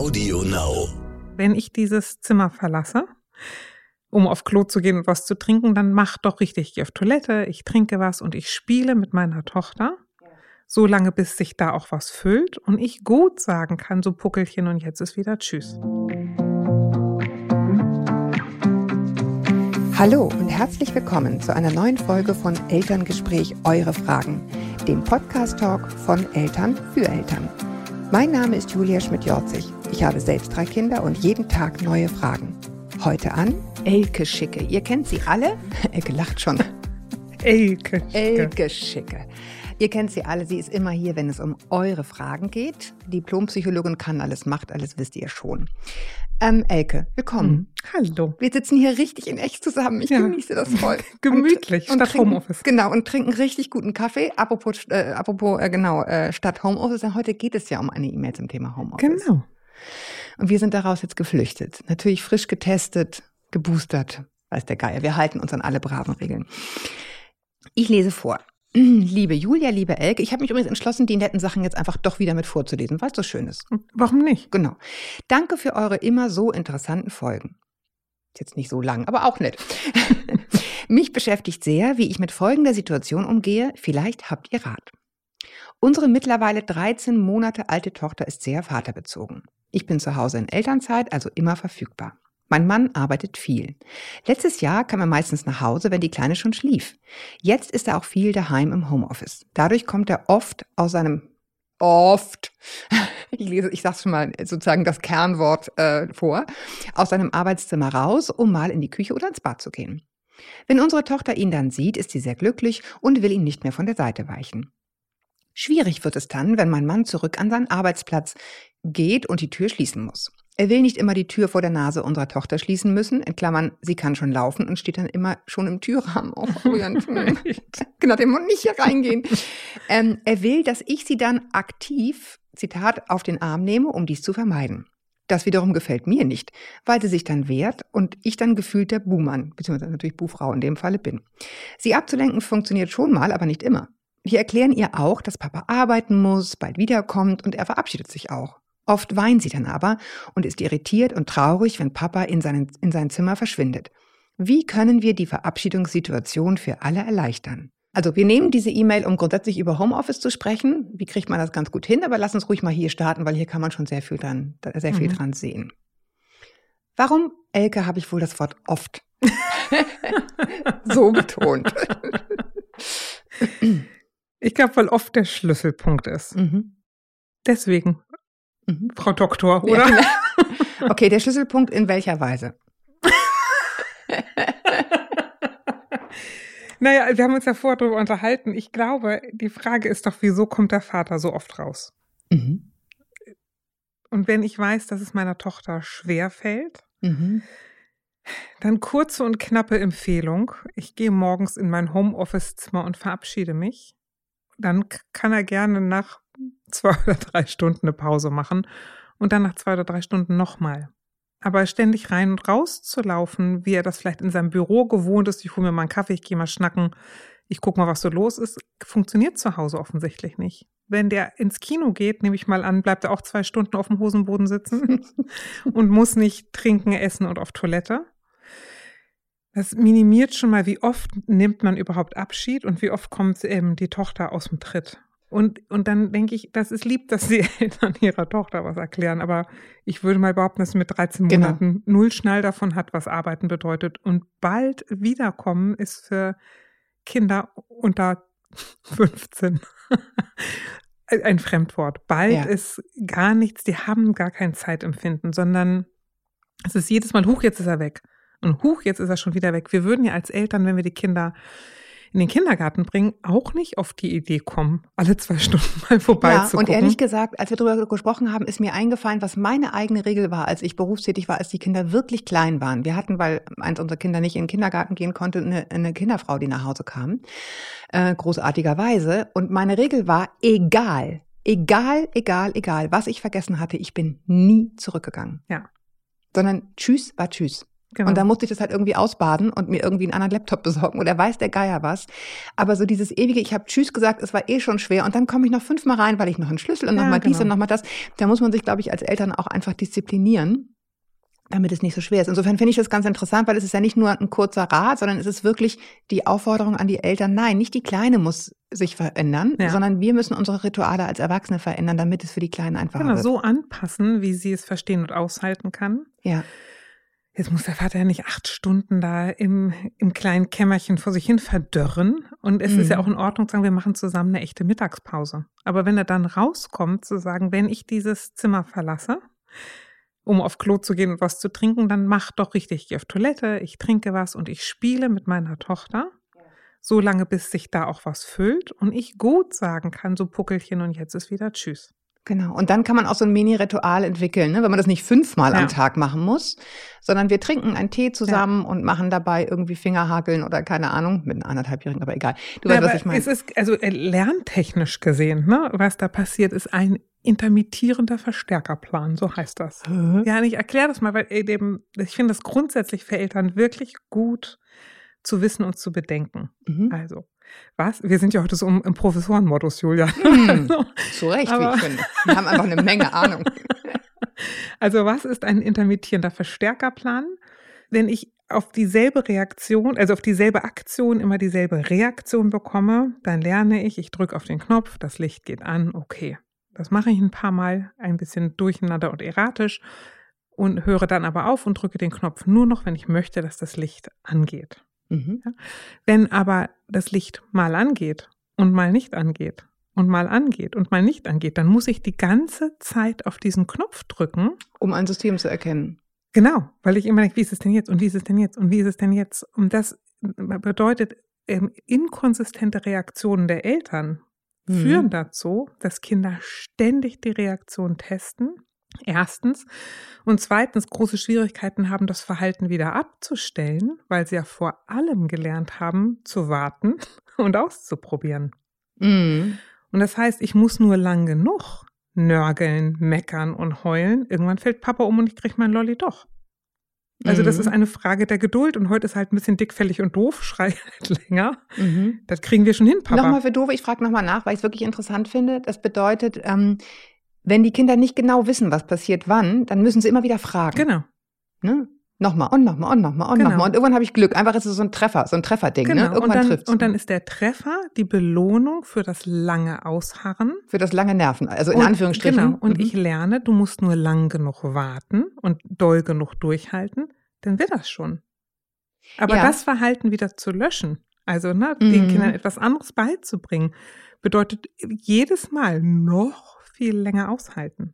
Audio Now. Wenn ich dieses Zimmer verlasse, um auf Klo zu gehen und was zu trinken, dann mach doch richtig, ich gehe auf Toilette, ich trinke was und ich spiele mit meiner Tochter. So lange, bis sich da auch was füllt und ich gut sagen kann, so Puckelchen und jetzt ist wieder Tschüss. Hallo und herzlich willkommen zu einer neuen Folge von Elterngespräch Eure Fragen, dem Podcast-Talk von Eltern für Eltern. Mein Name ist Julia Schmidt-Jorzig. Ich habe selbst drei Kinder und jeden Tag neue Fragen. Heute an Elke Schicke. Ihr kennt sie alle? Elke lacht schon. Elke. Elke Schicke. Ihr kennt sie alle, sie ist immer hier, wenn es um eure Fragen geht. Diplompsychologin kann alles, macht alles, wisst ihr schon. Ähm, Elke, willkommen. Mhm. Hallo. Wir sitzen hier richtig in echt zusammen. Ich Ja. genieße das voll. Gemütlich, Und- und statt trinken- Homeoffice. Genau, und trinken richtig guten Kaffee. Apropos, äh, apropos äh, genau, äh, statt Homeoffice. denn Heute geht es ja um eine E-Mail zum Thema Homeoffice. Genau. Und wir sind daraus jetzt geflüchtet. Natürlich frisch getestet, geboostert, weiß der Geier. Wir halten uns an alle braven Regeln. Ich lese vor. Liebe Julia, liebe Elke, ich habe mich übrigens entschlossen, die netten Sachen jetzt einfach doch wieder mit vorzulesen, weil es so schön ist. Warum nicht? Genau. Danke für eure immer so interessanten Folgen. Ist jetzt nicht so lang, aber auch nett. Mich beschäftigt sehr, wie ich mit folgender Situation umgehe. Vielleicht habt ihr Rat. Unsere mittlerweile 13 Monate alte Tochter ist sehr vaterbezogen. Ich bin zu Hause in Elternzeit, also immer verfügbar. Mein Mann arbeitet viel. Letztes Jahr kam er meistens nach Hause, wenn die Kleine schon schlief. Jetzt ist er auch viel daheim im Homeoffice. Dadurch kommt er oft aus seinem oft, ich lese, ich sag's schon mal sozusagen das Kernwort äh, vor, aus seinem Arbeitszimmer raus, um mal in die Küche oder ins Bad zu gehen. Wenn unsere Tochter ihn dann sieht, ist sie sehr glücklich und will ihn nicht mehr von der Seite weichen. Schwierig wird es dann, wenn mein Mann zurück an seinen Arbeitsplatz geht und die Tür schließen muss. Er will nicht immer die Tür vor der Nase unserer Tochter schließen müssen, in Klammern, sie kann schon laufen und steht dann immer schon im Türrahmen. Oh, rührend. genau, der muss nicht hier reingehen. Ähm, er will, dass ich sie dann aktiv, Zitat, auf den Arm nehme, um dies zu vermeiden. Das wiederum gefällt mir nicht, weil sie sich dann wehrt und ich dann gefühlt der Buhmann, beziehungsweise natürlich Buhfrau in dem Falle bin. Sie abzulenken funktioniert schon mal, aber nicht immer. Wir erklären ihr auch, dass Papa arbeiten muss, bald wiederkommt und er verabschiedet sich auch. Oft weint sie dann aber und ist irritiert und traurig, wenn Papa in, seinen, in sein Zimmer verschwindet. Wie können wir die Verabschiedungssituation für alle erleichtern? Also wir nehmen diese E-Mail, um grundsätzlich über Homeoffice zu sprechen. Wie kriegt man das ganz gut hin? Aber lass uns ruhig mal hier starten, weil hier kann man schon sehr viel dran, sehr viel Mhm. dran sehen. Warum, Elke, habe ich wohl das Wort oft so betont? Ich glaube, weil oft der Schlüsselpunkt ist. Mhm. Deswegen, Mhm. Frau Doktor, Ja, oder? genau. Okay, der Schlüsselpunkt in welcher Weise? Naja, wir haben uns ja vorher darüber unterhalten. Ich glaube, die Frage ist doch, wieso kommt der Vater so oft raus? Mhm. Und wenn ich weiß, dass es meiner Tochter schwer fällt, Mhm. dann kurze und knappe Empfehlung. Ich gehe morgens in mein Homeoffice-Zimmer und verabschiede mich. Dann kann er gerne nach zwei oder drei Stunden eine Pause machen und dann nach zwei oder drei Stunden nochmal. Aber ständig rein und raus zu laufen, wie er das vielleicht in seinem Büro gewohnt ist, ich hole mir mal einen Kaffee, ich gehe mal schnacken, ich gucke mal, was so los ist, funktioniert zu Hause offensichtlich nicht. Wenn der ins Kino geht, nehme ich mal an, bleibt er auch zwei Stunden auf dem Hosenboden sitzen und muss nicht trinken, essen und auf Toilette. Das minimiert schon mal, wie oft nimmt man überhaupt Abschied und wie oft kommt ähm, die Tochter aus dem Tritt. Und, und dann denke ich, das ist lieb, dass die Eltern ihrer Tochter was erklären. Aber ich würde mal behaupten, dass sie mit 13 Genau. Monaten null Schnall davon hat, was Arbeiten bedeutet. Und bald wiederkommen ist für Kinder unter 15 ein Fremdwort. Bald Ja. ist gar nichts, die haben gar kein Zeitempfinden, sondern es ist jedes Mal, huch, jetzt ist er weg. Und huch, jetzt ist er schon wieder weg. Wir würden ja als Eltern, wenn wir die Kinder in den Kindergarten bringen, auch nicht auf die Idee kommen, alle zwei Stunden mal Ja, vorbeizugucken. und ehrlich gesagt, als wir darüber gesprochen haben, ist mir eingefallen, was meine eigene Regel war, als ich berufstätig war, als die Kinder wirklich klein waren. Wir hatten, weil eins unserer Kinder nicht in den Kindergarten gehen konnte, eine, eine Kinderfrau, die nach Hause kam, äh, großartigerweise. Und meine Regel war, egal, egal, egal, egal, was ich vergessen hatte, ich bin nie zurückgegangen. Ja. Sondern Tschüss war Tschüss. Genau. Und dann musste ich das halt irgendwie ausbaden und mir irgendwie einen anderen Laptop besorgen oder weiß der Geier was. Aber so dieses ewige, ich habe Tschüss gesagt, es war eh schon schwer und dann komme ich noch fünfmal rein, weil ich noch einen Schlüssel und ja, nochmal genau. dies und nochmal das. Da muss man sich, glaube ich, als Eltern auch einfach disziplinieren damit es nicht so schwer ist. Insofern finde ich das ganz interessant, weil es ist ja nicht nur ein kurzer Rat, sondern es ist wirklich die Aufforderung an die Eltern, nein, nicht die Kleine muss sich verändern, ja. sondern wir müssen unsere Rituale als Erwachsene verändern, damit es für die Kleinen einfacher genau, wird. Genau, so anpassen, wie sie es verstehen und aushalten kann. Ja. Jetzt muss der Vater ja nicht acht Stunden da im, im kleinen Kämmerchen vor sich hin verdörren. Und es mhm. ist ja mhm. auch in Ordnung zu sagen, wir machen zusammen eine echte Mittagspause. Aber wenn er dann rauskommt, zu sagen, wenn ich dieses Zimmer verlasse, um auf Klo zu gehen und was zu trinken, dann mach doch richtig. Ich gehe auf Toilette, ich trinke was und ich spiele mit meiner Tochter. So lange, bis sich da auch was füllt und ich gut sagen kann, so Puckelchen und jetzt ist wieder Tschüss. Genau. Und dann kann man auch so ein Mini-Ritual entwickeln, ne? wenn man das nicht fünfmal ja. am Tag machen muss, sondern wir trinken einen Tee zusammen ja. und machen dabei irgendwie Fingerhakeln oder keine Ahnung, mit einem anderthalbjährigen, aber egal. Du ja, weißt, was ich meine. Es ist, also äh, lerntechnisch gesehen, ne, was da passiert, ist ein intermittierender Verstärkerplan, so heißt das. Hä? Ja, ich erkläre das mal, weil eben, ich finde das grundsätzlich für Eltern wirklich gut zu wissen und zu bedenken. Mhm. Also, was? Wir sind ja heute so im, im Professorenmodus, Julia. Mhm. Zu Recht, Aber, wie ich finde. Wir haben einfach eine Menge Ahnung. Also, was ist ein intermittierender Verstärkerplan? Wenn ich auf dieselbe Reaktion, also auf dieselbe Aktion immer dieselbe Reaktion bekomme, dann lerne ich, ich drücke auf den Knopf, das Licht geht an, okay. Das mache ich ein paar Mal, ein bisschen durcheinander und erratisch und höre dann aber auf und drücke den Knopf nur noch, wenn ich möchte, dass das Licht angeht. Mhm. Ja? Wenn aber das Licht mal angeht und mal nicht angeht und mal angeht und mal nicht angeht, dann muss ich die ganze Zeit auf diesen Knopf drücken. Um ein System zu erkennen. Genau, weil ich immer denke, wie ist es denn jetzt und wie ist es denn jetzt und wie ist es denn jetzt? Und das bedeutet ähm, inkonsistente Reaktionen der Eltern mhm. führen dazu, dass Kinder ständig die Reaktion testen. Erstens. Und zweitens große Schwierigkeiten haben, das Verhalten wieder abzustellen, weil sie ja vor allem gelernt haben, zu warten und auszuprobieren. Mhm. Und das heißt, ich muss nur lang genug nörgeln, meckern und heulen. Irgendwann fällt Papa um und ich kriege mein Lolli doch. Also das mhm. ist eine Frage der Geduld und heute ist halt ein bisschen dickfällig und doof, schrei halt länger. Mhm. Das kriegen wir schon hin, Papa. Nochmal für doof, ich frage nochmal nach, weil ich es wirklich interessant finde. Das bedeutet, ähm, wenn die Kinder nicht genau wissen, was passiert wann, dann müssen sie immer wieder fragen. Genau. Ne? Nochmal und nochmal und nochmal und genau. nochmal. Und irgendwann habe ich Glück. Einfach ist es so ein Treffer, so ein Trefferding. Ne? Genau. Ne? Irgendwann trifft Und dann ist der Treffer die Belohnung für das lange Ausharren. Für das lange Nerven, also in und, Anführungsstrichen. Genau. Und mhm. ich lerne, du musst nur lang genug warten und doll genug durchhalten, dann wird das schon. Aber ja. das Verhalten wieder zu löschen, also ne, mhm. den Kindern etwas anderes beizubringen, bedeutet jedes Mal noch viel länger aushalten.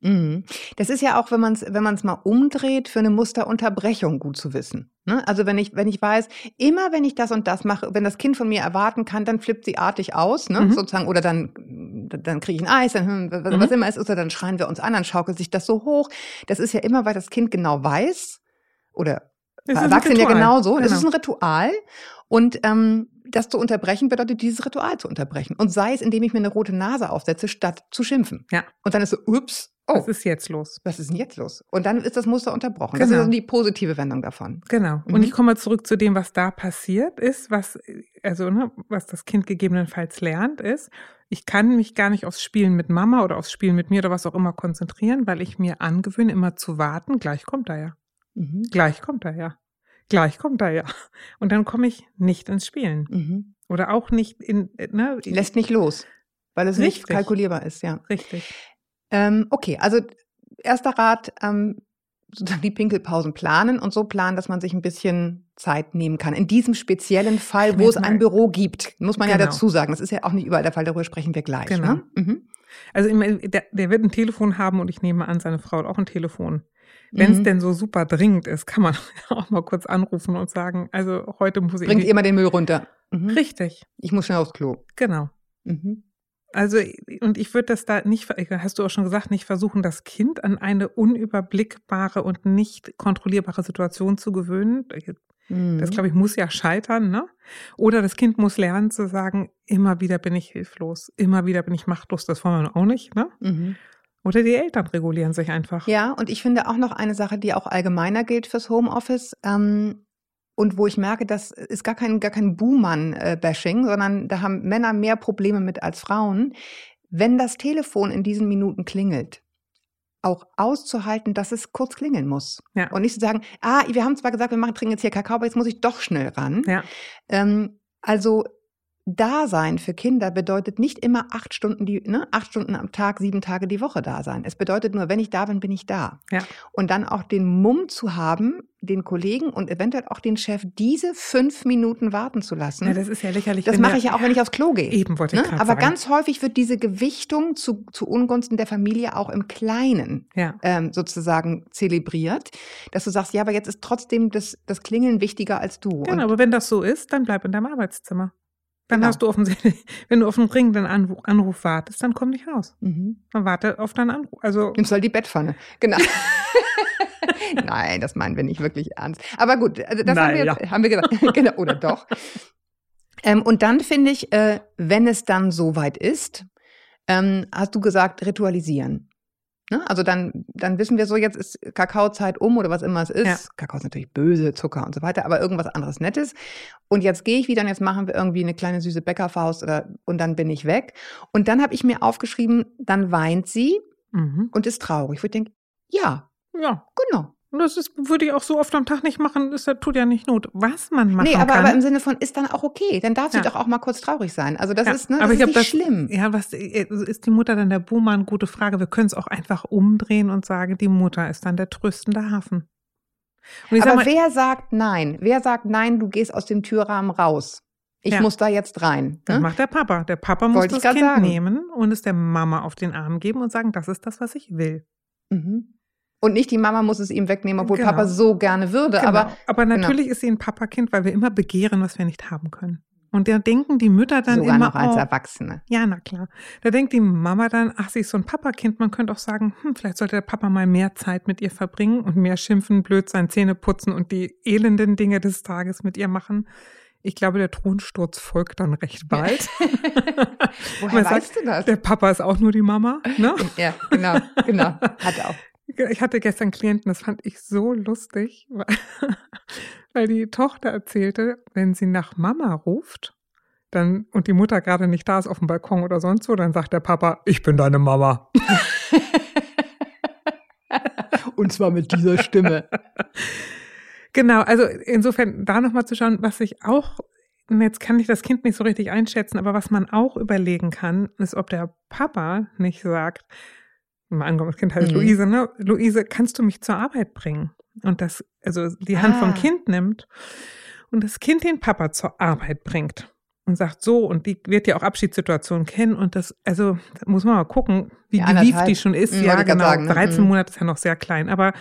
Mhm. Das ist ja auch, wenn man es wenn man's mal umdreht, für eine Musterunterbrechung gut zu wissen. Ne? Also wenn ich, wenn ich weiß, immer wenn ich das und das mache, wenn das Kind von mir erwarten kann, dann flippt sie artig aus, ne? Mhm. sozusagen, oder dann, dann kriege ich ein Eis, dann, hm, was mhm. immer es ist, oder dann schreien wir uns an, dann schaukelt sich das so hoch. Das ist ja immer, weil das Kind genau weiß, oder Erwachsene ja genauso, genau. das ist ein Ritual. Und ähm, das zu unterbrechen bedeutet, dieses Ritual zu unterbrechen. Und sei es, indem ich mir eine rote Nase aufsetze, statt zu schimpfen. Ja. Und dann ist so, ups, Oh, was ist jetzt los? Was ist denn jetzt los? Und dann ist das Muster unterbrochen. Genau. Das ist genau. die positive Wendung davon. Genau. Mhm. Und ich komme zurück zu dem, was da passiert ist, was, also, ne, was das Kind gegebenenfalls lernt, ist, ich kann mich gar nicht aufs Spielen mit Mama oder aufs Spielen mit mir oder was auch immer konzentrieren, weil ich mir angewöhne, immer zu warten. Gleich kommt er ja. Mhm. Gleich kommt er ja. Gleich kommt er ja. Und dann komme ich nicht ins Spielen. Mhm. Oder auch nicht in, ne? Lässt nicht los, weil es Richtig. nicht kalkulierbar ist, ja. Richtig. Ähm, okay, also erster Rat, ähm, sozusagen die Pinkelpausen planen und so planen, dass man sich ein bisschen Zeit nehmen kann. In diesem speziellen Fall, wo es ein Büro gibt, muss man genau. ja dazu sagen. Das ist ja auch nicht überall der Fall, darüber sprechen wir gleich. Genau. Ne? Mhm. Also der, der, wird ein Telefon haben und ich nehme an, seine Frau hat auch ein Telefon. Wenn es mhm. denn so super dringend ist, kann man auch mal kurz anrufen und sagen, also heute muss ich. Bringt ihr mal den Müll runter. Mhm. Richtig. Ich muss schnell aufs Klo. Genau. Mhm. Also, und ich würde das da nicht, hast du auch schon gesagt, nicht versuchen, das Kind an eine unüberblickbare und nicht kontrollierbare Situation zu gewöhnen. Mhm. Das, glaube ich, muss ja scheitern, ne? Oder das Kind muss lernen zu sagen, immer wieder bin ich hilflos, immer wieder bin ich machtlos, das wollen wir auch nicht, ne? Oder die Eltern regulieren sich einfach. Ja, und ich finde auch noch eine Sache, die auch allgemeiner gilt fürs Homeoffice. Ähm, und wo ich merke, das ist gar kein, gar kein Buhmann-Bashing, sondern da haben Männer mehr Probleme mit als Frauen. Wenn das Telefon in diesen Minuten klingelt, auch auszuhalten, dass es kurz klingeln muss. Ja. Und nicht zu sagen, ah, wir haben zwar gesagt, wir machen, trinken jetzt hier Kakao, aber jetzt muss ich doch schnell ran. Ja. Ähm, also Dasein für Kinder bedeutet nicht immer acht Stunden, die, ne, acht Stunden am Tag, sieben Tage die Woche da sein. Es bedeutet nur, wenn ich da bin, bin ich da. Ja. Und dann auch den Mumm zu haben, den Kollegen und eventuell auch den Chef diese fünf Minuten warten zu lassen. Ja, das ist ja lächerlich. das mache ich ja auch, wenn ich aufs Klo gehe. Eben wollte ich Ne? Aber sagen. ganz häufig wird diese Gewichtung zu, zu Ungunsten der Familie auch im Kleinen Ja. ähm, sozusagen zelebriert, dass du sagst, ja, aber jetzt ist trotzdem das, das Klingeln wichtiger als du. Genau, Und aber wenn das so ist, dann bleib in deinem Arbeitszimmer. Dann Genau. hast du offensichtlich, wenn du auf einen dringenden Anruf, Anruf wartest, dann komm nicht raus. mhm. Dann warte auf deinen Anruf. Also, nimmst halt die Bettpfanne. Genau. Nein, das meinen wir nicht wirklich ernst. Aber gut, also das haben, wir, jetzt- haben wir gesagt. genau, oder doch. Ähm, und dann finde ich, äh, wenn es dann soweit ist, ähm, hast du gesagt, ritualisieren. Ne? Also dann, dann wissen wir so, jetzt ist Kakaozeit um oder was immer es ist. Ja. Kakao ist natürlich böse, Zucker und so weiter, aber irgendwas anderes Nettes. Und jetzt gehe ich wieder und jetzt machen wir irgendwie eine kleine süße Bäckerfaust oder, und dann bin ich weg. Und dann habe ich mir aufgeschrieben, dann weint sie mhm. und ist traurig. Wo ich denke, ja, ja. genau. Und das ist, würde ich auch so oft am Tag nicht machen. Das tut ja nicht Not. Was man machen Nee, aber, kann. aber im Sinne von, ist dann auch okay. Dann darf sie Ja. doch auch mal kurz traurig sein. Also das Ja, ist, ne, das aber ich ist glaub, nicht das- schlimm. Ja, was äh, ist die Mutter dann der Buhmann? Gute Frage. Wir können es auch einfach umdrehen und sagen, die Mutter ist dann der tröstende Hafen. Aber sag mal, wer sagt nein? Wer sagt nein, du gehst aus dem Türrahmen raus? Ich Ja. muss da jetzt rein. das Ne? macht der Papa. Der Papa muss Wollte das Kind sagen. nehmen und es der Mama auf den Arm geben und sagen, das ist das, was ich will. Mhm. Und nicht die Mama muss es ihm wegnehmen, obwohl Genau. Papa so gerne würde. Genau. Aber aber natürlich ist sie ein Papakind, weil wir immer begehren, was wir nicht haben können. Und da denken die Mütter dann sogar immer, noch als oh, Erwachsene. ja, na klar. Da denkt die Mama dann, ach, sie ist so ein Papakind. Man könnte auch sagen, hm, vielleicht sollte der Papa mal mehr Zeit mit ihr verbringen und mehr schimpfen, blöd sein, Zähne putzen und die elenden Dinge des Tages mit ihr machen. Ich glaube, der Thronsturz folgt dann recht bald. Woher Man weißt sagt, du das? Der Papa ist auch nur die Mama. Ne? Ja, genau, genau. Hat auch. Ich hatte gestern Klienten, das fand ich so lustig, weil, weil die Tochter erzählte, wenn sie nach Mama ruft, dann und die Mutter gerade nicht da ist auf dem Balkon oder sonst wo, dann sagt der Papa, ich bin deine Mama. Und zwar mit dieser Stimme. Genau, also insofern da nochmal zu schauen, was ich auch, jetzt kann ich das Kind nicht so richtig einschätzen, aber was man auch überlegen kann, ist, ob der Papa nicht sagt, mal angenommen, das Kind heißt Mhm. Luise, ne? Luise, kannst du mich zur Arbeit bringen? Und das, also die Hand Ah. vom Kind nimmt und das Kind den Papa zur Arbeit bringt und sagt so, und die wird ja auch Abschiedssituationen kennen und das, also da muss man mal gucken, wie Ja, gewieft die schon ist. Mhm, ja, genau. sagen, ne? 13 Mhm. Monate ist ja noch sehr klein, aber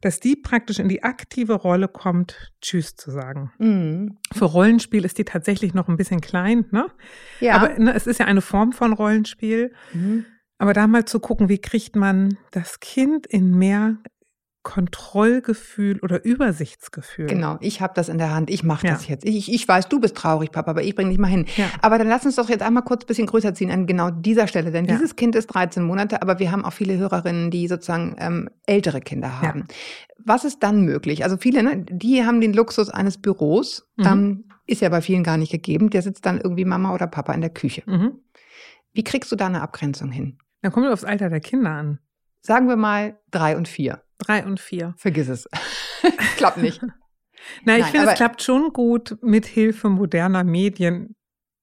dass die praktisch in die aktive Rolle kommt, Tschüss zu sagen. Mhm. Für Rollenspiel ist die tatsächlich noch ein bisschen klein, ne? Ja. Aber ne, es ist ja eine Form von Rollenspiel. mhm. Aber da mal zu gucken, wie kriegt man das Kind in mehr Kontrollgefühl oder Übersichtsgefühl. Genau, ich habe das in der Hand. Ich mache Ja. das jetzt. Ich, ich weiß, du bist traurig, Papa, aber ich bringe dich mal hin. Ja. Aber dann lass uns doch jetzt einmal kurz ein bisschen größer ziehen an genau dieser Stelle. Denn Ja. dieses Kind ist 13 Monate, aber wir haben auch viele Hörerinnen, die sozusagen ähm, ältere Kinder haben. Was ist dann möglich? Also viele, ne, die haben den Luxus eines Büros. Mhm. Ähm, ist ja bei vielen gar nicht gegeben. Der sitzt dann irgendwie Mama oder Papa in der Küche. Mhm. Wie kriegst du da eine Abgrenzung hin? Dann kommt es aufs Alter der Kinder an. Sagen wir mal drei und vier. Drei und vier. Vergiss es. Klappt nicht. Na, ich Nein, finde, es klappt schon gut mit Hilfe moderner Medien.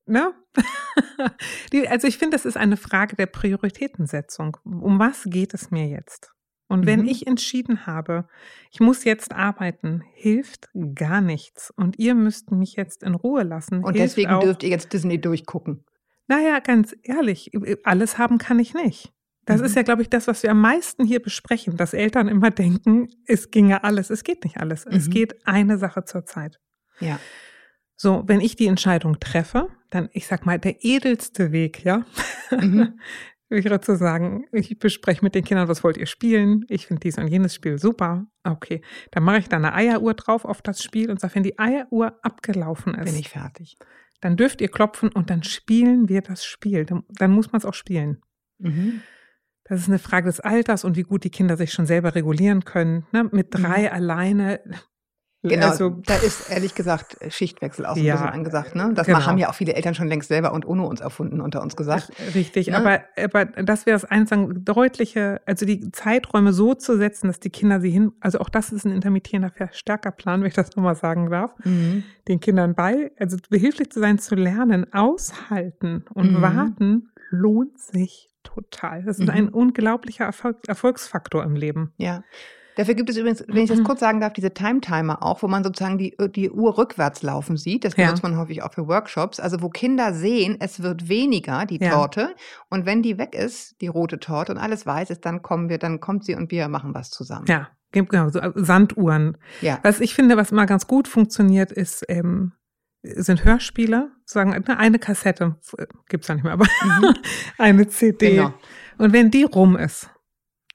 Ne? Die, also ich finde, das ist eine Frage der Prioritätensetzung. Um was geht es mir jetzt? Und wenn Mhm. ich entschieden habe, ich muss jetzt arbeiten, hilft gar nichts. Und ihr müsst mich jetzt in Ruhe lassen. Und hilft deswegen auch, dürft ihr jetzt Disney durchgucken. Naja, ganz ehrlich, alles haben kann ich nicht. Das Mhm. ist ja, glaube ich, das, was wir am meisten hier besprechen, dass Eltern immer denken, es ginge alles. Es geht nicht alles. Es Mhm. geht eine Sache zur Zeit. Ja. So, wenn ich die Entscheidung treffe, dann, ich sag mal, der edelste Weg, ja, Mhm. wäre zu sagen, ich bespreche mit den Kindern, was wollt ihr spielen? Ich finde dies und jenes Spiel super. Okay, dann mache ich da eine Eieruhr drauf auf das Spiel und sage, wenn die Eieruhr abgelaufen ist, Bin ich fertig. Dann dürft ihr klopfen und dann spielen wir das Spiel. Dann, dann muss man es auch spielen. Mhm. Das ist eine Frage des Alters und wie gut die Kinder sich schon selber regulieren können. Ne? Mit drei mhm. alleine Genau, also, da ist ehrlich gesagt Schichtwechsel auch so ja, ein bisschen angesagt. Ne? Das genau. haben ja auch viele Eltern schon längst selber und ohne uns erfunden unter uns gesagt. Richtig, ne? aber, aber das wäre das Einsagen, deutliche, also die Zeiträume so zu setzen, dass die Kinder sie hin, also auch das ist ein intermittierender Verstärkerplan, wenn ich das nochmal sagen darf, mhm. den Kindern bei, also behilflich zu sein, zu lernen, aushalten und mhm. warten, lohnt sich total. Das ist mhm. ein unglaublicher Erfolg, Erfolgsfaktor im Leben. Ja. Dafür gibt es übrigens, wenn ich das mhm. kurz sagen darf, diese Time-Timer auch, wo man sozusagen die, die Uhr rückwärts laufen sieht. Das benutzt ja. man häufig auch für Workshops. Also wo Kinder sehen, es wird weniger, die ja. Torte. Und wenn die weg ist, die rote Torte und alles weiß ist, dann kommen wir, dann kommt sie und wir machen was zusammen. Ja, genau, so äh, Sanduhren. Ja. Was ich finde, was immer ganz gut funktioniert, ist, ähm, sind Hörspiele, sagen eine Kassette, äh, gibt's ja nicht mehr, aber mhm. eine CD. Genau. Und wenn die rum ist,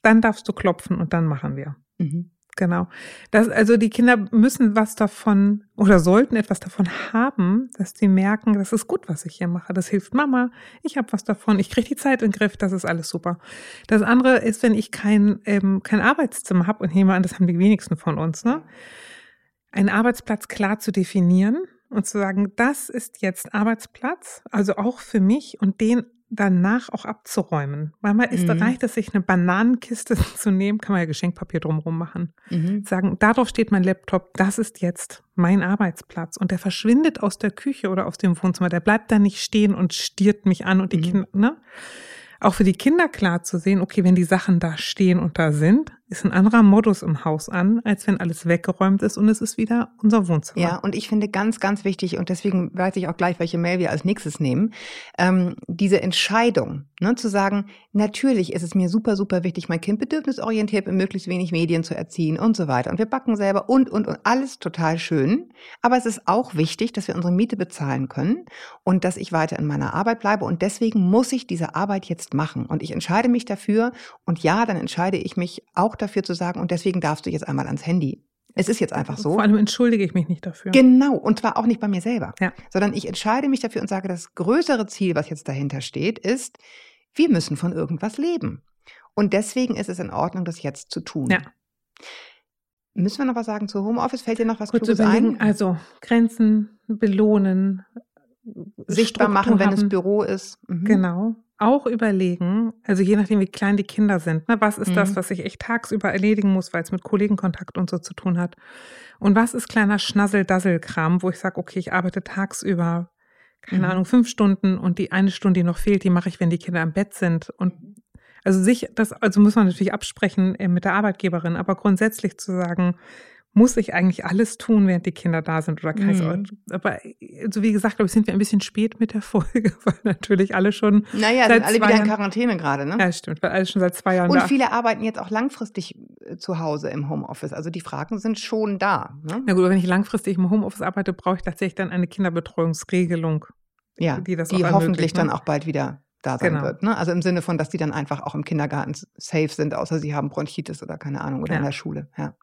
dann darfst du klopfen und dann machen wir. Mhm. Genau. Das, also die Kinder müssen was davon oder sollten etwas davon haben, dass sie merken, das ist gut, was ich hier mache. Das hilft Mama. Ich habe was davon. Ich kriege die Zeit in den Griff. Das ist alles super. Das andere ist, wenn ich kein, ähm, kein Arbeitszimmer habe und nehme an, das haben die wenigsten von uns, ne? Einen Arbeitsplatz klar zu definieren und zu sagen, das ist jetzt Arbeitsplatz, also auch für mich und den danach auch abzuräumen. Manchmal ist, mhm. reicht es, sich eine Bananenkiste zu nehmen, kann man ja Geschenkpapier drumherum machen. Mhm. Sagen, darauf steht mein Laptop, das ist jetzt mein Arbeitsplatz. Und der verschwindet aus der Küche oder aus dem Wohnzimmer. Der bleibt da nicht stehen und stiert mich an und die mhm. Kinder, ne? auch für die Kinder klar zu sehen, okay, wenn die Sachen da stehen und da sind, ist ein anderer Modus im Haus an, als wenn alles weggeräumt ist und es ist wieder unser Wohnzimmer. Ja, und ich finde ganz, ganz wichtig, und deswegen weiß ich auch gleich, welche Mail wir als nächstes nehmen, ähm, diese Entscheidung, ne, zu sagen, natürlich ist es mir super, super wichtig, mein Kind bedürfnisorientiert mit möglichst wenig Medien zu erziehen und so weiter. Und wir backen selber und, und, und alles total schön. Aber es ist auch wichtig, dass wir unsere Miete bezahlen können und dass ich weiter in meiner Arbeit bleibe. Und deswegen muss ich diese Arbeit jetzt machen. Und ich entscheide mich dafür. Und ja, dann entscheide ich mich auch dafür zu sagen, und deswegen darfst du jetzt einmal ans Handy. Es ist jetzt einfach so. Vor allem entschuldige ich mich nicht dafür. Genau, und zwar auch nicht bei mir selber, ja. sondern ich entscheide mich dafür und sage, das größere Ziel, was jetzt dahinter steht, ist, wir müssen von irgendwas leben. Und deswegen ist es in Ordnung, das jetzt zu tun. Ja. Müssen wir noch was sagen zu Homeoffice? Fällt dir noch was Kurz Kluges ein? Also Grenzen belohnen, sichtbar machen, wenn haben. es Büro ist. Mhm. Genau auch überlegen, also je nachdem, wie klein die Kinder sind, ne, was ist mhm. das, was ich echt tagsüber erledigen muss, weil es mit Kollegenkontakt und so zu tun hat. Und was ist kleiner Schnassel-Dassel-Kram, wo ich sage, okay, ich arbeite tagsüber, keine mhm. Ahnung, fünf Stunden und die eine Stunde, die noch fehlt, die mache ich, wenn die Kinder im Bett sind. Und also sich, das, also muss man natürlich absprechen äh, mit der Arbeitgeberin, aber grundsätzlich zu sagen, muss ich eigentlich alles tun, während die Kinder da sind oder kann mhm. Aber so wie gesagt, glaube ich, sind wir ein bisschen spät mit der Folge, weil natürlich alle schon. Naja, seit sind alle wieder in Quarantäne gerade, ne? Ja, stimmt, weil alle schon seit zwei Jahren Und da. viele arbeiten jetzt auch langfristig äh, zu Hause im Homeoffice. Also die Fragen sind schon da. Ne? Na gut, wenn ich langfristig im Homeoffice arbeite, brauche ich tatsächlich dann eine Kinderbetreuungsregelung. Ja, die, das die hoffentlich ne? dann auch bald wieder da sein genau. wird. Ne? Also im Sinne von, dass die dann einfach auch im Kindergarten safe sind, außer sie haben Bronchitis oder keine Ahnung oder ja. in der Schule. Ja.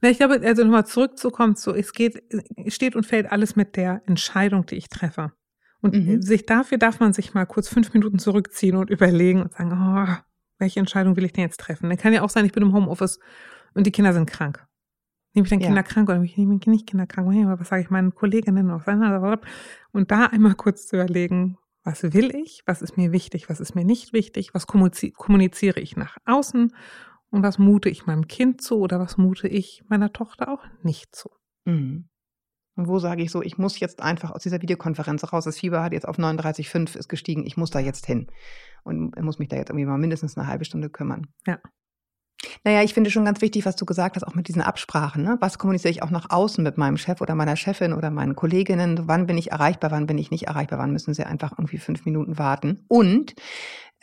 Na, ich glaube, also nochmal zurückzukommen zu, es geht, steht und fällt alles mit der Entscheidung, die ich treffe. Und mhm. sich dafür darf man sich mal kurz fünf Minuten zurückziehen und überlegen und sagen, oh, welche Entscheidung will ich denn jetzt treffen? Dann kann ja auch sein, ich bin im Homeoffice und die Kinder sind krank. Nehme ich dann Kinder ja. krank oder nehme ich nicht Kinder krank? Was sage ich meinen Kolleginnen noch? Und da einmal kurz zu überlegen, was will ich? Was ist mir wichtig? Was ist mir nicht wichtig? Was kommuniziere ich nach außen? Und was mute ich meinem Kind zu oder was mute ich meiner Tochter auch nicht zu? Mhm. Und wo sage ich so, ich muss jetzt einfach aus dieser Videokonferenz raus. Das Fieber hat jetzt auf 39,5 ist gestiegen. Ich muss da jetzt hin. Und muss mich da jetzt irgendwie mal mindestens eine halbe Stunde kümmern. Ja. Naja, ich finde schon ganz wichtig, was du gesagt hast, auch mit diesen Absprachen. Ne? Was kommuniziere ich auch nach außen mit meinem Chef oder meiner Chefin oder meinen Kolleginnen? Wann bin ich erreichbar, wann bin ich nicht erreichbar? Wann müssen sie einfach irgendwie fünf Minuten warten? Und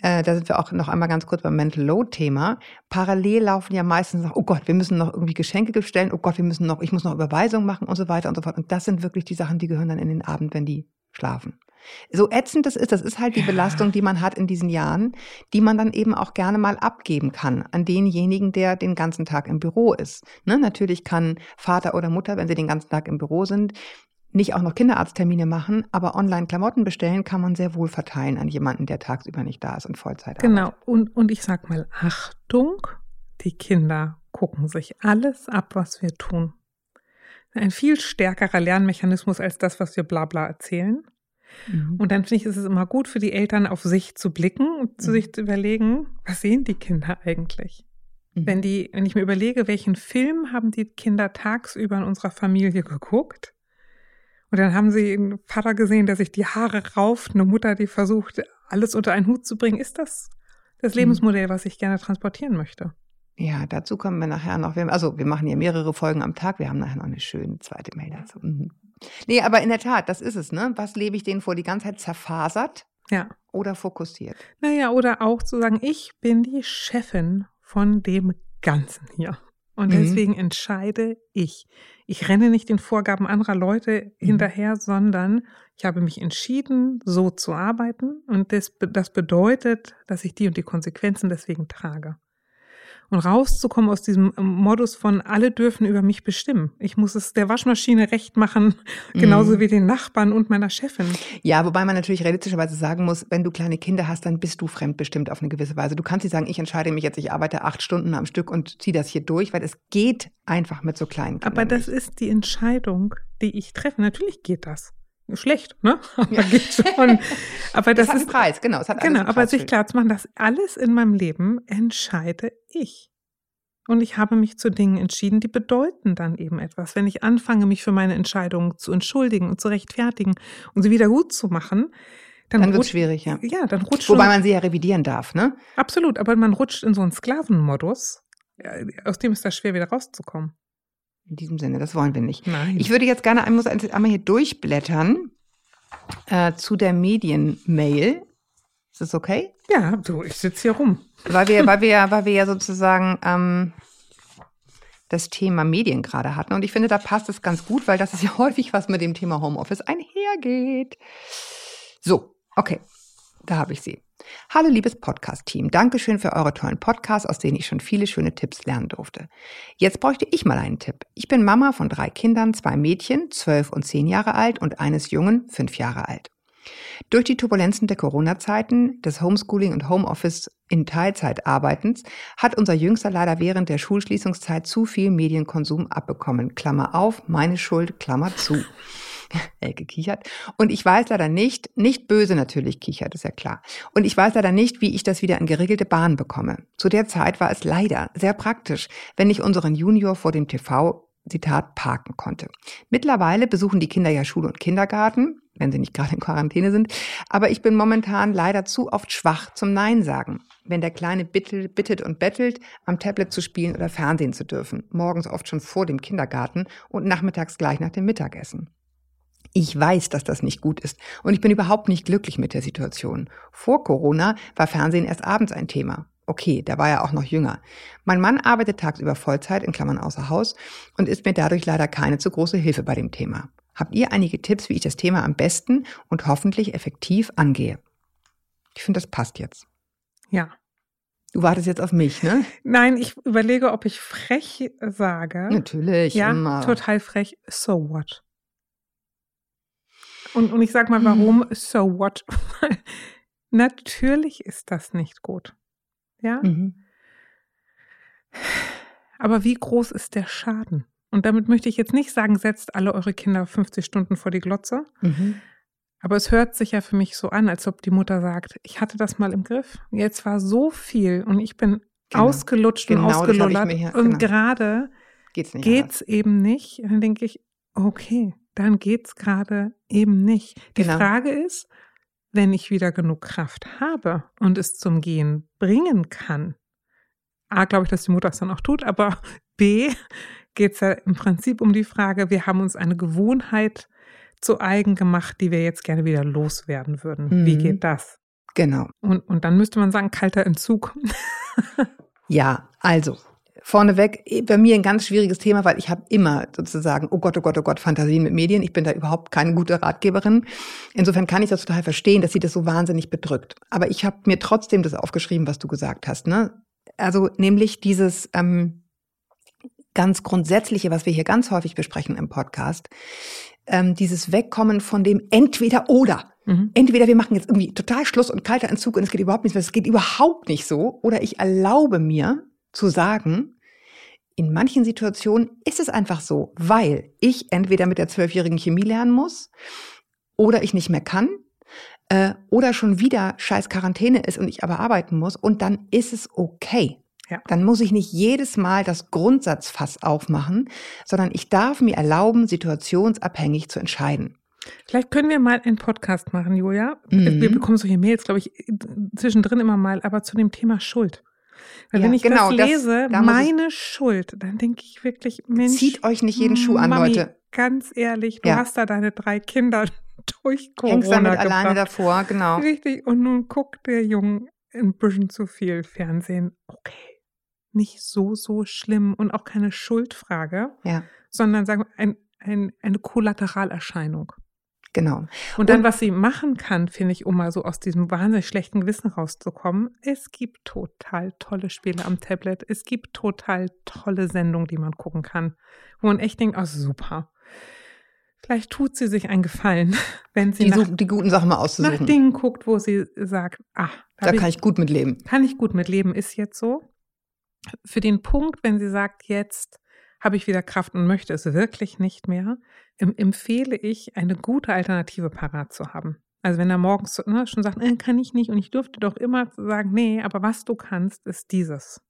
äh, da sind wir auch noch einmal ganz kurz beim Mental Load Thema. Parallel laufen ja meistens noch, oh Gott, wir müssen noch irgendwie Geschenke bestellen, oh Gott, wir müssen noch, ich muss noch Überweisungen machen und so weiter und so fort. Und das sind wirklich die Sachen, die gehören dann in den Abend, wenn die schlafen. So ätzend das ist, das ist halt die Belastung, die man hat in diesen Jahren, die man dann eben auch gerne mal abgeben kann an denjenigen, der den ganzen Tag im Büro ist. Ne? Natürlich kann Vater oder Mutter, wenn sie den ganzen Tag im Büro sind, nicht auch noch Kinderarzttermine machen, aber online Klamotten bestellen kann man sehr wohl verteilen an jemanden, der tagsüber nicht da ist und Vollzeit Genau. arbeitet. Und, und ich sag mal, Achtung, die Kinder gucken sich alles ab, was wir tun. Ein viel stärkerer Lernmechanismus als das, was wir bla bla erzählen. Mhm. Und dann finde ich, ist es immer gut für die Eltern, auf sich zu blicken und zu Mhm. sich zu überlegen, was sehen die Kinder eigentlich? Mhm. Wenn die, wenn ich mir überlege, welchen Film haben die Kinder tagsüber in unserer Familie geguckt? Und dann haben sie einen Vater gesehen, der sich die Haare rauft, eine Mutter, die versucht, alles unter einen Hut zu bringen. Ist das das Mhm. Lebensmodell, was ich gerne transportieren möchte? Ja, dazu kommen wir nachher noch. Also wir machen ja mehrere Folgen am Tag. Wir haben nachher noch eine schöne zweite Mail dazu. Mhm. Nee, aber in der Tat, das ist es, ne? Was lebe ich denen vor? Die ganze Zeit zerfasert Ja. oder fokussiert? Naja, oder auch zu sagen, ich bin die Chefin von dem Ganzen hier. Und Mhm. deswegen entscheide ich. Ich renne nicht den Vorgaben anderer Leute Mhm. hinterher, sondern ich habe mich entschieden, so zu arbeiten. Und das, das bedeutet, dass ich die und die Konsequenzen deswegen trage. Und rauszukommen aus diesem ähm, Modus von alle dürfen über mich bestimmen. Ich muss es der Waschmaschine recht machen, genauso Mhm. wie den Nachbarn und meiner Chefin. Ja, wobei man natürlich realistischerweise sagen muss, wenn du kleine Kinder hast, dann bist du fremdbestimmt auf eine gewisse Weise. Du kannst nicht sagen, ich entscheide mich jetzt, ich arbeite acht Stunden am Stück und ziehe das hier durch, weil es geht einfach mit so kleinen Kindern. Aber das nicht. ist die Entscheidung, die ich treffe. Natürlich geht das. Schlecht, ne? Aber geht schon. Aber das das ist Preis, genau. Es hat genau, aber Preis sich klar zu machen, dass alles in meinem Leben entscheide ich. Und ich habe mich zu Dingen entschieden, die bedeuten dann eben etwas. Wenn ich anfange, mich für meine Entscheidungen zu entschuldigen und zu rechtfertigen und sie wieder gut zu machen, dann, Dann rutscht- schwierig, ja. Ja, dann rutscht Wobei man sie ja revidieren darf, ne? absolut, aber man rutscht in so einen Sklavenmodus, äh, aus dem ist das schwer wieder rauszukommen. In diesem Sinne, das wollen wir nicht. Nein. Ich würde jetzt gerne einmal, muss einmal hier durchblättern äh, zu der Medienmail. Ist das okay? ja, du, ich sitze hier rum. Weil wir, weil wir, weil wir ja sozusagen ähm, das Thema Medien gerade hatten. Und ich finde, da passt es ganz gut, weil das ist ja häufig, was mit dem Thema Homeoffice einhergeht. So, okay. Da habe ich sie. Hallo, liebes Podcast-Team. Dankeschön für eure tollen Podcasts, aus denen ich schon viele schöne Tipps lernen durfte. Jetzt bräuchte ich mal einen Tipp. Ich bin Mama von drei Kindern, zwei Mädchen, zwölf und zehn Jahre alt und eines Jungen, fünf Jahre alt. Durch die Turbulenzen der Corona-Zeiten, des Homeschooling und Homeoffice in Teilzeit arbeitens, hat unser Jüngster leider während der Schulschließungszeit zu viel Medienkonsum abbekommen. Klammer auf, meine Schuld, Klammer zu. Elke kichert. Und ich weiß leider nicht, nicht böse natürlich kichert, ist ja klar. Und ich weiß leider nicht, wie ich das wieder in geregelte Bahn bekomme. Zu der Zeit war es leider sehr praktisch, wenn ich unseren Junior vor dem TV Zitat parken konnte. Mittlerweile besuchen die Kinder ja Schule und Kindergarten, wenn sie nicht gerade in Quarantäne sind. Aber ich bin momentan leider zu oft schwach zum Nein sagen, wenn der Kleine bittet und bettelt, am Tablet zu spielen oder Fernsehen zu dürfen. Morgens oft schon vor dem Kindergarten und nachmittags gleich nach dem Mittagessen. Ich weiß, dass das nicht gut ist und ich bin überhaupt nicht glücklich mit der Situation. Vor Corona war Fernsehen erst abends ein Thema. Okay, da war er auch noch jünger. Mein Mann arbeitet tagsüber Vollzeit in Klammern außer Haus und ist mir dadurch leider keine zu große Hilfe bei dem Thema. Habt ihr einige Tipps, wie ich das Thema am besten und hoffentlich effektiv angehe? Ich finde, das passt jetzt. Ja. Du wartest jetzt auf mich, ne? Nein, ich überlege, ob ich frech sage. Natürlich, ja, immer. total frech. So what? Und, und ich sag mal, warum so what? Natürlich ist das nicht gut. Ja, Mhm. aber wie groß ist der Schaden? Und damit möchte ich jetzt nicht sagen, setzt alle eure Kinder 50 Stunden vor die Glotze. Mhm. Aber es hört sich ja für mich so an, als ob die Mutter sagt, ich hatte das mal im Griff. Jetzt war so viel und ich bin Genau. ausgelutscht Genau und ausgelullert. hier- und genau. gerade Geht's nicht geht's eben nicht. Und dann denke ich, okay, dann geht's gerade eben nicht. Die Genau. Frage ist, wenn ich wieder genug Kraft habe und es zum Gehen bringen kann, A, glaube ich, dass die Mutter es dann auch tut, aber B, geht's ja im Prinzip um die Frage, wir haben uns eine Gewohnheit zu eigen gemacht, die wir jetzt gerne wieder loswerden würden. Wie Mhm. geht das? Genau. Und, und dann müsste man sagen, kalter Entzug. Ja, also vorneweg eh, bei mir ein ganz schwieriges Thema, weil ich habe immer sozusagen, oh Gott, oh Gott, oh Gott, Fantasien mit Medien. Ich bin da überhaupt keine gute Ratgeberin. Insofern kann ich das total verstehen, dass sie das so wahnsinnig bedrückt. Aber ich habe mir trotzdem das aufgeschrieben, was du gesagt hast. Ne? Also nämlich dieses, ähm, ganz Grundsätzliche, was wir hier ganz häufig besprechen im Podcast, ähm, dieses Wegkommen von dem entweder oder. Mhm. Entweder wir machen jetzt irgendwie total Schluss und kalter Entzug und es geht überhaupt nicht mehr, es geht überhaupt nicht so, oder ich erlaube mir zu sagen, in manchen Situationen ist es einfach so, weil ich entweder mit der zwölfjährigen Chemie lernen muss oder ich nicht mehr kann äh, oder schon wieder scheiß Quarantäne ist und ich aber arbeiten muss und dann ist es okay. Ja. Dann muss ich nicht jedes Mal das Grundsatzfass aufmachen, sondern ich darf mir erlauben, situationsabhängig zu entscheiden. Vielleicht können wir mal einen Podcast machen, Julia. Mhm. Wir bekommen solche Mails, glaube ich, zwischendrin immer mal, aber zu dem Thema Schuld. Weil ja, wenn ich genau, das lese, das, da meine Schuld, dann denke ich wirklich, Mensch. Zieht euch nicht jeden Schuh an, Mami, Leute. Ganz ehrlich, du ja. hast da deine drei Kinder durch Corona Hängst damit gebracht. alleine davor, genau. Richtig. Und nun guckt der Junge ein bisschen zu viel Fernsehen. Okay. Nicht so, so schlimm und auch keine Schuldfrage. Ja. Sondern sagen wir, ein, ein, eine Kollateralerscheinung. Genau. Und dann, und, was sie machen kann, finde ich, um mal so aus diesem wahnsinnig schlechten Gewissen rauszukommen, es gibt total tolle Spiele am Tablet. Es gibt total tolle Sendungen, die man gucken kann, wo man echt denkt, oh super. Vielleicht tut sie sich einen Gefallen, wenn sie die, nach, die guten Sachen mal auszusuchen. nach Dingen guckt, wo sie sagt, ah, da, da kann ich, ich gut mit leben. Kann ich gut mit leben, ist jetzt so. Für den Punkt, wenn sie sagt, jetzt habe ich wieder Kraft und möchte es wirklich nicht mehr, empfehle ich, eine gute Alternative parat zu haben. Also wenn er morgens ne, schon sagt, äh, kann ich nicht und ich dürfte doch immer sagen, nee, aber was du kannst, ist dieses.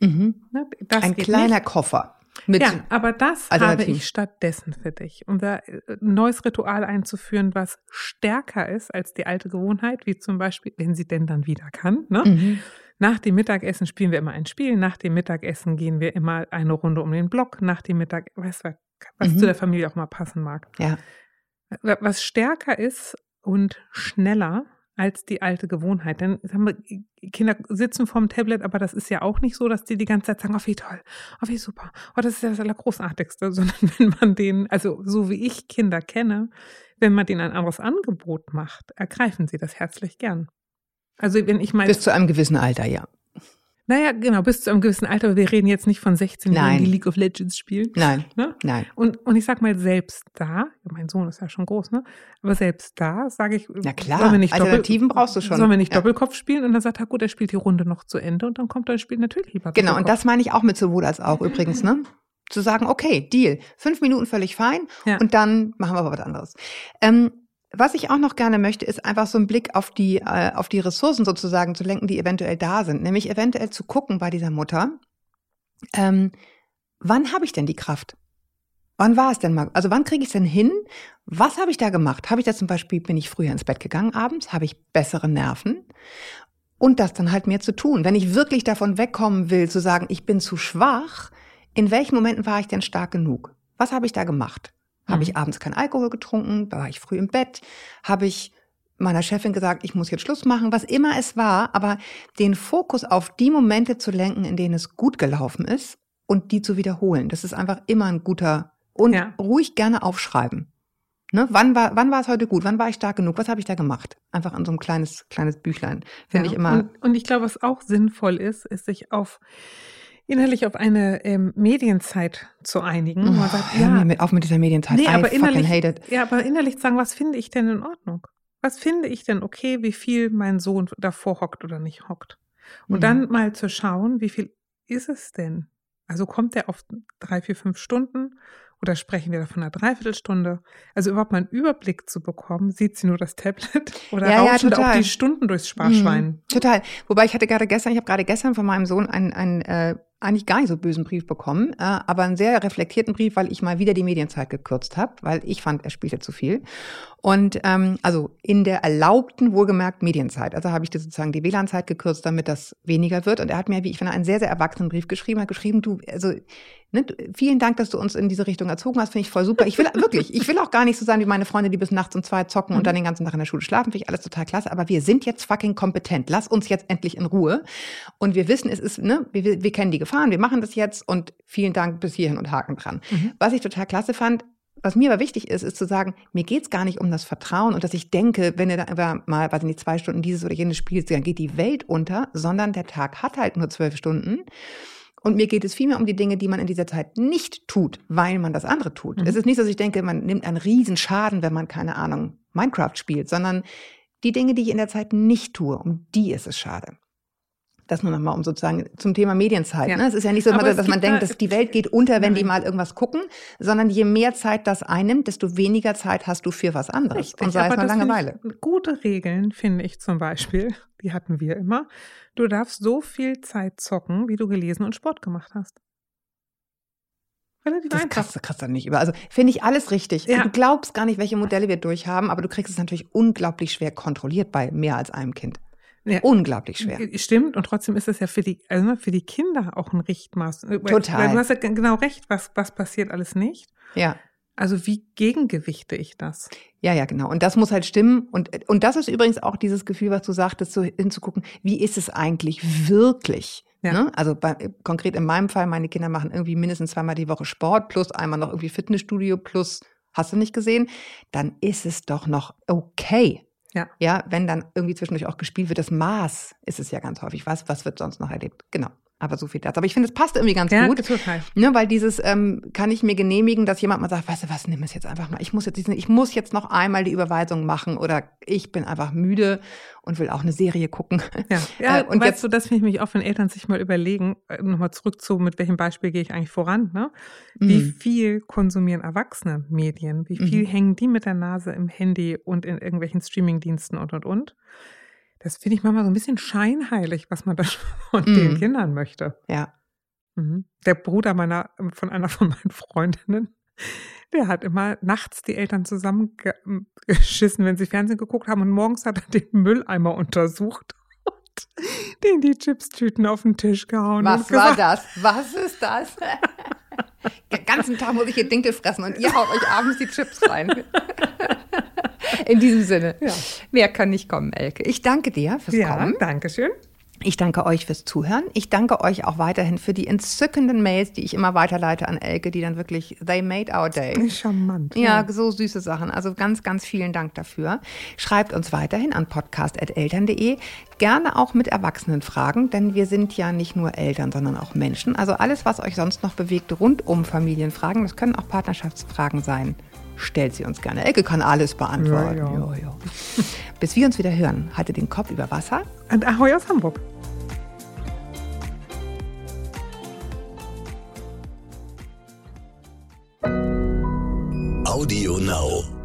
Mhm. Ne, Ein kleiner nicht. Koffer. Mit ja, aber das habe ich stattdessen für dich, um da ein äh, neues Ritual einzuführen, was stärker ist als die alte Gewohnheit, wie zum Beispiel, wenn sie denn dann wieder kann. Ne? Mhm. Nach dem Mittagessen spielen wir immer ein Spiel, nach dem Mittagessen gehen wir immer eine Runde um den Block, nach dem Mittag, weißt du, was mhm. zu der Familie auch mal passen mag. Ja. Was stärker ist und schneller als die alte Gewohnheit. Denn wir, Kinder sitzen vorm Tablet, aber das ist ja auch nicht so, dass die die ganze Zeit sagen, oh wie toll, oh wie super, oh das ist ja das Allergroßartigste, sondern wenn man denen, also so wie ich Kinder kenne, wenn man denen ein anderes Angebot macht, ergreifen sie das herzlich gern. Also wenn ich mal bis zu einem gewissen Alter, ja. Naja, genau, bis zu einem gewissen Alter. Wir reden jetzt nicht von 16, Nein. die League of Legends spielen. Nein. Ne? Nein. Und, und ich sag mal, selbst da, mein Sohn ist ja schon groß, ne? Aber selbst da sage ich, Na klar, sollen wir nicht Alternativen Doppel, brauchst du schon. Sollen wir nicht ja. Doppelkopf spielen? Und dann sagt er, gut, er spielt die Runde noch zu Ende und dann kommt er und spielt natürlich lieber Genau, und das meine ich auch mit sowohl als auch übrigens, ne? Zu sagen, okay, Deal. Fünf Minuten völlig fein ja. und dann machen wir aber was anderes. Ähm, was ich auch noch gerne möchte, ist einfach so einen Blick auf die, äh, auf die Ressourcen sozusagen zu lenken, die eventuell da sind. Nämlich eventuell zu gucken bei dieser Mutter, ähm, wann habe ich denn die Kraft? Wann war es denn mal? Also wann kriege ich es denn hin? Was habe ich da gemacht? Habe ich da zum Beispiel, bin ich früher ins Bett gegangen abends? Habe ich bessere Nerven? Und das dann halt mehr zu tun. Wenn ich wirklich davon wegkommen will, zu sagen, ich bin zu schwach, in welchen Momenten war ich denn stark genug? Was habe ich da gemacht? Habe ich mhm. abends keinen Alkohol getrunken? War ich früh im Bett? Habe ich meiner Chefin gesagt, ich muss jetzt Schluss machen, was immer es war, aber den Fokus auf die Momente zu lenken, in denen es gut gelaufen ist und die zu wiederholen. Das ist einfach immer ein guter und ja. ruhig gerne aufschreiben. Ne? Wann war wann war es heute gut? Wann war ich stark genug? Was habe ich da gemacht? Einfach an so einem kleines kleines Büchlein finde ja. ich immer. Und, und ich glaube, was auch sinnvoll ist, ist sich auf innerlich auf eine ähm, Medienzeit zu einigen. Oh, man sagt, ja, mir auf mit dieser Medienzeit. Nee, I aber innerlich, hate it. Ja, aber innerlich zu sagen, was finde ich denn in Ordnung? Was finde ich denn okay, wie viel mein Sohn davor hockt oder nicht hockt? Und mhm. dann mal zu schauen, wie viel ist es denn? Also kommt der auf drei, vier, fünf Stunden oder sprechen wir da von einer Dreiviertelstunde? Also überhaupt mal einen Überblick zu bekommen, sieht sie nur das Tablet oder ja, rauschen ja, auch die Stunden durchs Sparschwein? Mhm, total. Wobei ich hatte gerade gestern, ich habe gerade gestern von meinem Sohn ein, ein äh, eigentlich gar nicht so bösen Brief bekommen, äh, aber einen sehr reflektierten Brief, weil ich mal wieder die Medienzeit gekürzt habe, weil ich fand, er spielte zu viel. Und ähm, also in der erlaubten, wohlgemerkt Medienzeit. Also habe ich sozusagen die WLAN-Zeit gekürzt, damit das weniger wird. Und er hat mir, wie ich finde, einen sehr, sehr erwachsenen Brief geschrieben, hat geschrieben, du, also Ne, vielen Dank, dass du uns in diese Richtung erzogen hast. Finde ich voll super. Ich will wirklich, ich will auch gar nicht so sein wie meine Freunde, die bis nachts um zwei zocken und dann den ganzen Tag in der Schule schlafen. Finde ich alles total klasse. Aber wir sind jetzt fucking kompetent. Lass uns jetzt endlich in Ruhe. Und wir wissen, es ist, ne, wir, wir kennen die Gefahren. Wir machen das jetzt und vielen Dank bis hierhin und Haken dran. Mhm. Was ich total klasse fand, was mir aber wichtig ist, ist zu sagen, mir geht's gar nicht um das Vertrauen und dass ich denke, wenn er da mal, weiß ich nicht, zwei Stunden dieses oder jenes spielt, dann geht die Welt unter, sondern der Tag hat halt nur zwölf Stunden. Und mir geht es vielmehr um die Dinge, die man in dieser Zeit nicht tut, weil man das andere tut. Mhm. Es ist nicht so, dass ich denke, man nimmt einen Riesenschaden, wenn man, keine Ahnung, Minecraft spielt, sondern die Dinge, die ich in der Zeit nicht tue, um die ist es schade. Das nur nochmal um sozusagen zum Thema Medienzeit. Ja. Ne? Es ist ja nicht so, es dass man denkt, da- dass die Welt geht unter, wenn die Nein. mal irgendwas gucken, sondern je mehr Zeit das einnimmt, desto weniger Zeit hast du für was anderes. Richtig, Und sei es finde Langeweile. Ich, gute Regeln finde ich zum Beispiel, die hatten wir immer. Du darfst so viel Zeit zocken, wie du gelesen und Sport gemacht hast. Relativ Das einfach. kriegst du, kriegst du nicht über. Also finde ich alles richtig. Ja. Du glaubst gar nicht, welche Modelle wir durchhaben, aber du kriegst es natürlich unglaublich schwer kontrolliert bei mehr als einem Kind. Ja. Unglaublich schwer. Stimmt, und trotzdem ist es ja für die, also für die Kinder auch ein Richtmaß. Weil- Total. Weil du hast ja genau recht, was, was passiert alles nicht. Ja. Also wie gegengewichte ich das? Ja, ja, genau. Und das muss halt stimmen. Und, und das ist übrigens auch dieses Gefühl, was du sagtest, so hinzugucken, wie ist es eigentlich wirklich? Ja. Ne? Also bei, konkret in meinem Fall, meine Kinder machen irgendwie mindestens zweimal die Woche Sport, plus einmal noch irgendwie Fitnessstudio, plus, hast du nicht gesehen? Dann ist es doch noch okay. Ja. Ja, wenn dann irgendwie zwischendurch auch gespielt wird, das Maß ist es ja ganz häufig. Was, was wird sonst noch erlebt? Genau. Aber so viel dazu. Aber ich finde, es passt irgendwie ganz Ja, gut. total. Ne, weil dieses ähm, kann ich mir genehmigen, dass jemand mal sagt, weißt du was, nimm es jetzt einfach mal. Ich muss jetzt diesen, ich muss jetzt noch einmal die Überweisung machen oder ich bin einfach müde und will auch eine Serie gucken. Ja, ja Äh, und weißt jetzt- du, das finde ich mich auch, wenn Eltern sich mal überlegen, äh, nochmal zurück zu, mit welchem Beispiel gehe ich eigentlich voran, ne? Wie Mhm. viel konsumieren Erwachsene Medien? Wie viel Mhm. hängen die mit der Nase im Handy und in irgendwelchen Streamingdiensten und, und, und? Das finde ich manchmal so ein bisschen scheinheilig, was man da von den Mhm. Kindern möchte. Ja. Mhm. Der Bruder meiner, von einer von meinen Freundinnen, der hat immer nachts die Eltern zusammengeschissen, wenn sie Fernsehen geguckt haben und morgens hat er den Mülleimer untersucht und den die Chipstüten auf den Tisch gehauen. Was und war gesagt, das? Was ist das? Den ganzen Tag muss ich hier Dinkel fressen und ihr haut euch abends die Chips rein. In diesem Sinne. Ja. Wer kann nicht kommen, Elke? Ich danke dir fürs Ja, Kommen. danke schön. Ich danke euch fürs Zuhören. Ich danke euch auch weiterhin für die entzückenden Mails, die ich immer weiterleite an Elke, die dann wirklich, they made our day. Charmant. Ja, so süße Sachen. Also ganz, ganz vielen Dank dafür. Schreibt uns weiterhin an podcast.eltern.de. Gerne auch mit Erwachsenenfragen, denn wir sind ja nicht nur Eltern, sondern auch Menschen. Also alles, was euch sonst noch bewegt rund um Familienfragen, das können auch Partnerschaftsfragen sein. Stellt sie uns gerne. Elke kann alles beantworten. Ja, ja. Ja, ja. Bis wir uns wieder hören, haltet den Kopf über Wasser. Und Ahoi aus Hamburg. Audio Now.